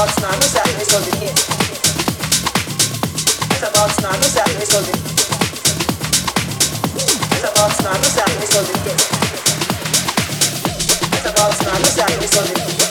It's about time, it's time, it's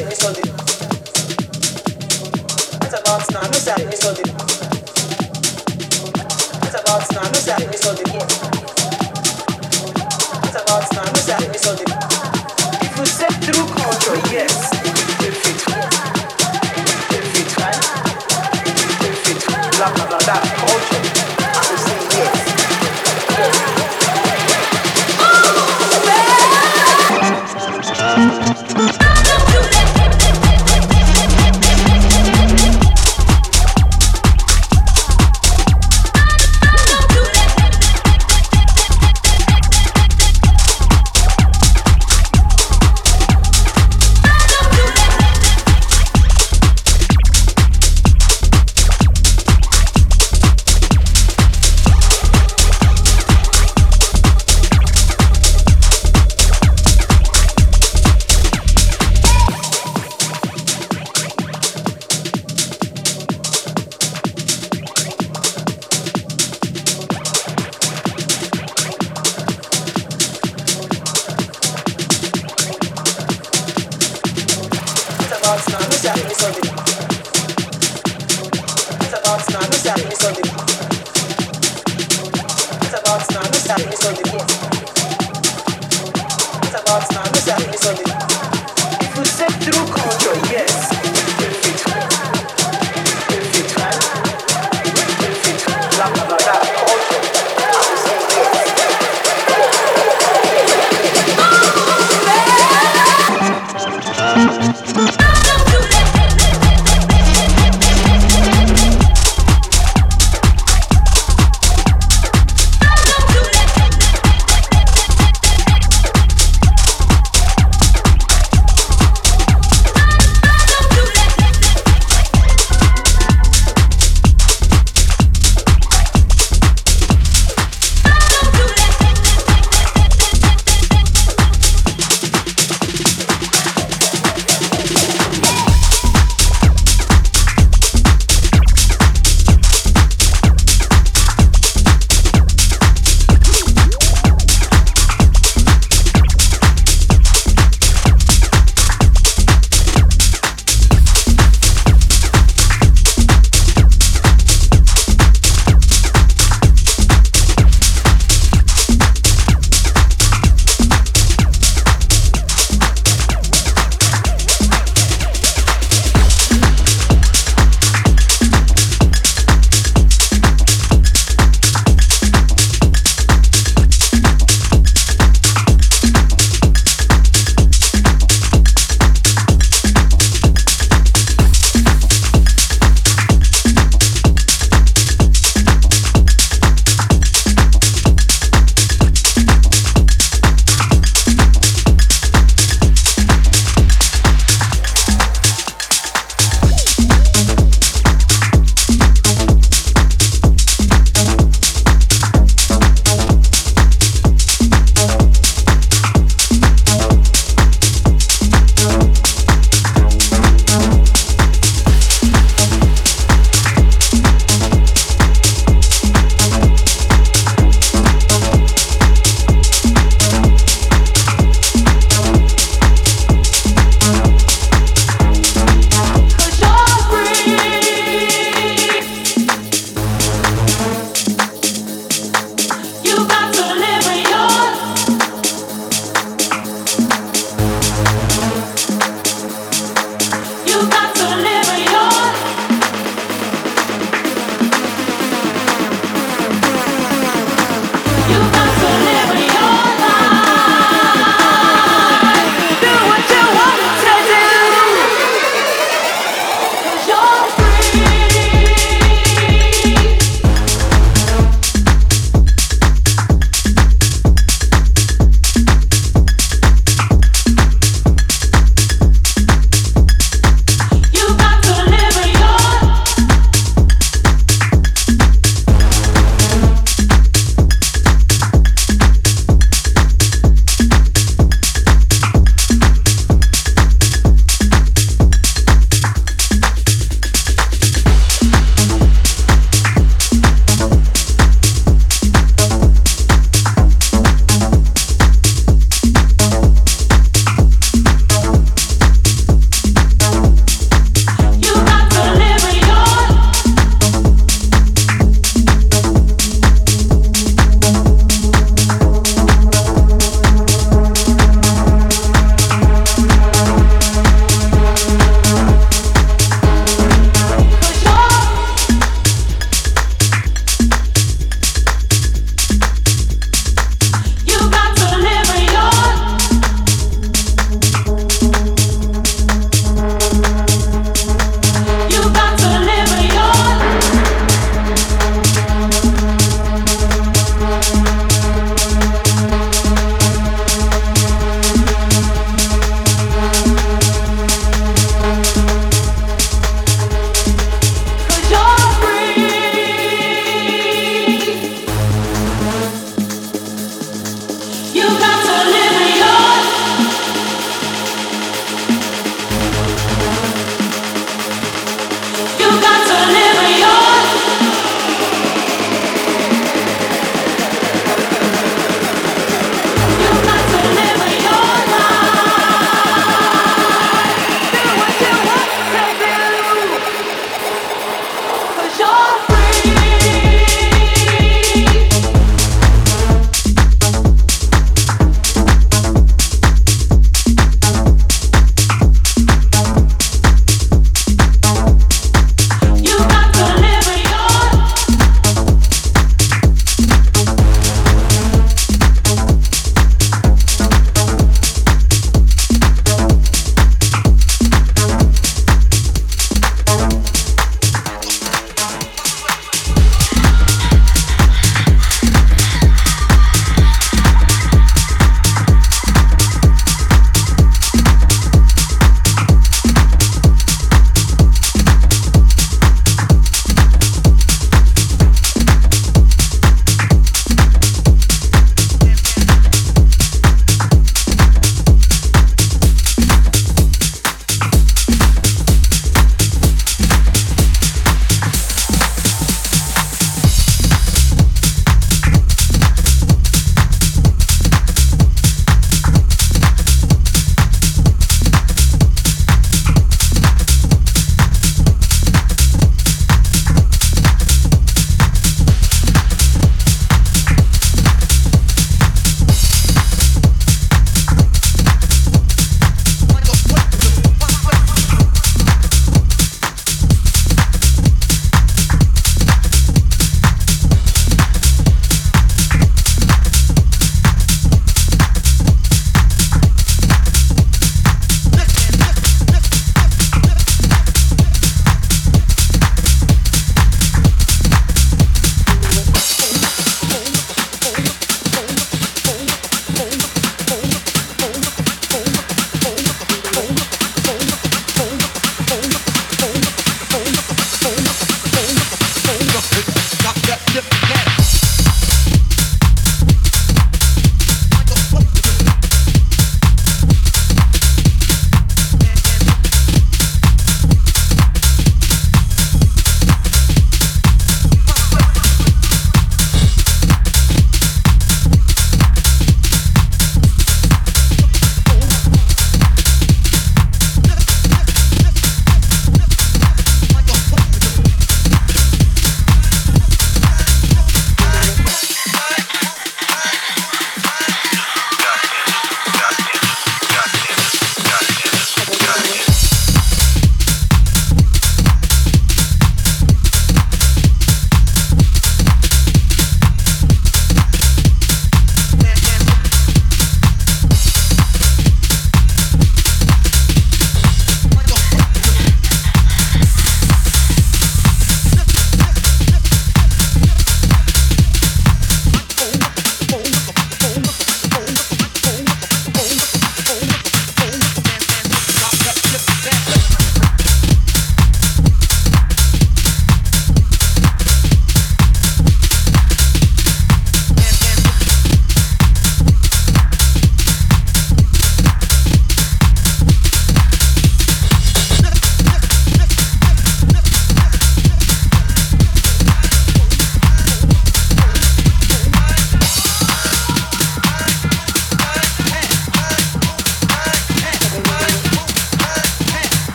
Mr. Mr. Mr. Mr. Mr.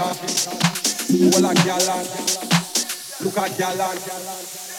Africa. Well, a. Look at gallant.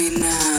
me now.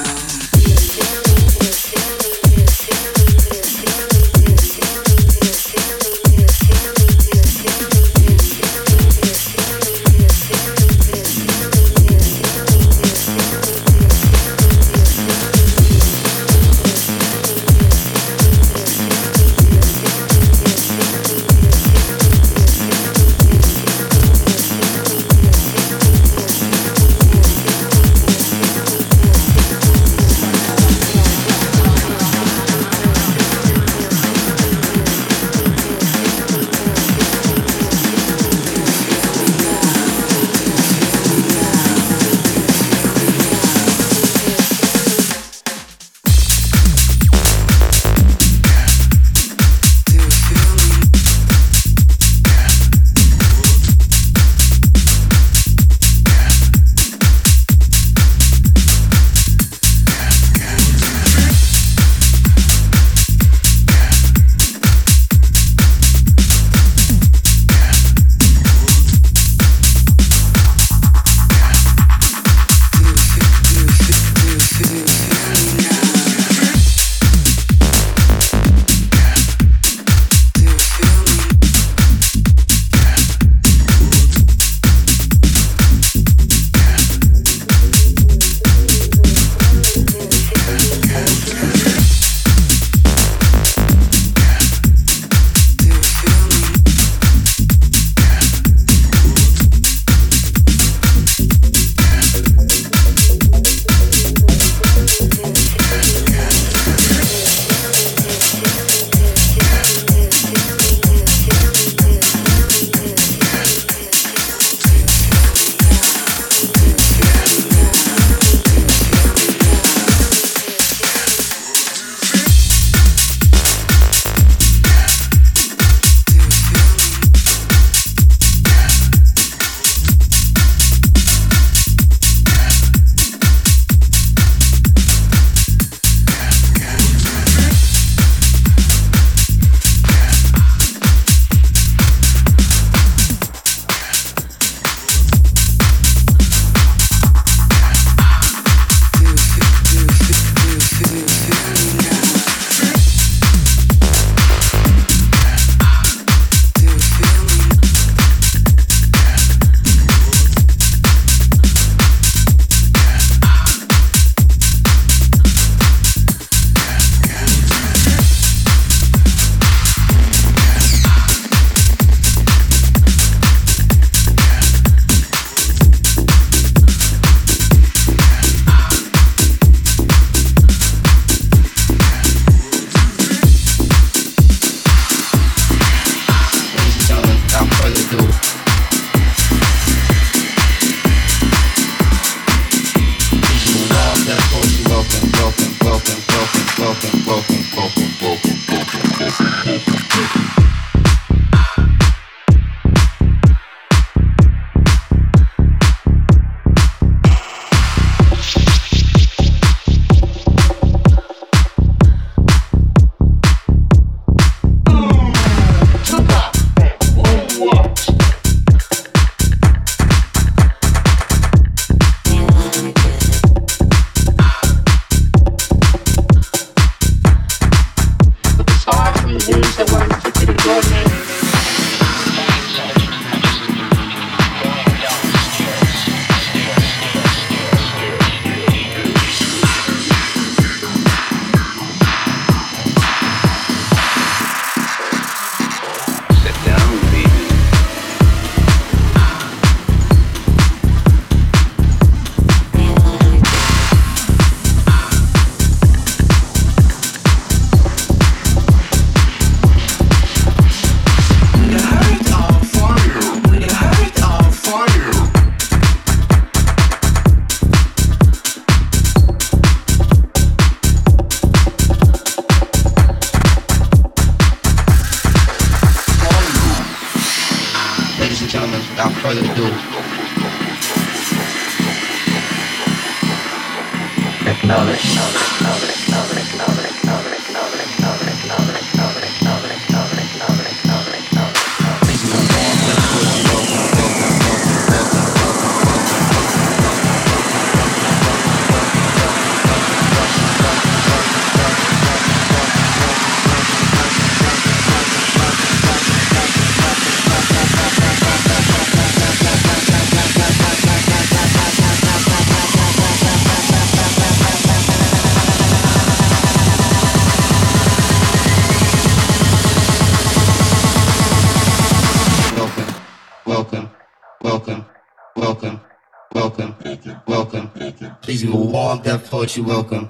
Poetry. Welcome.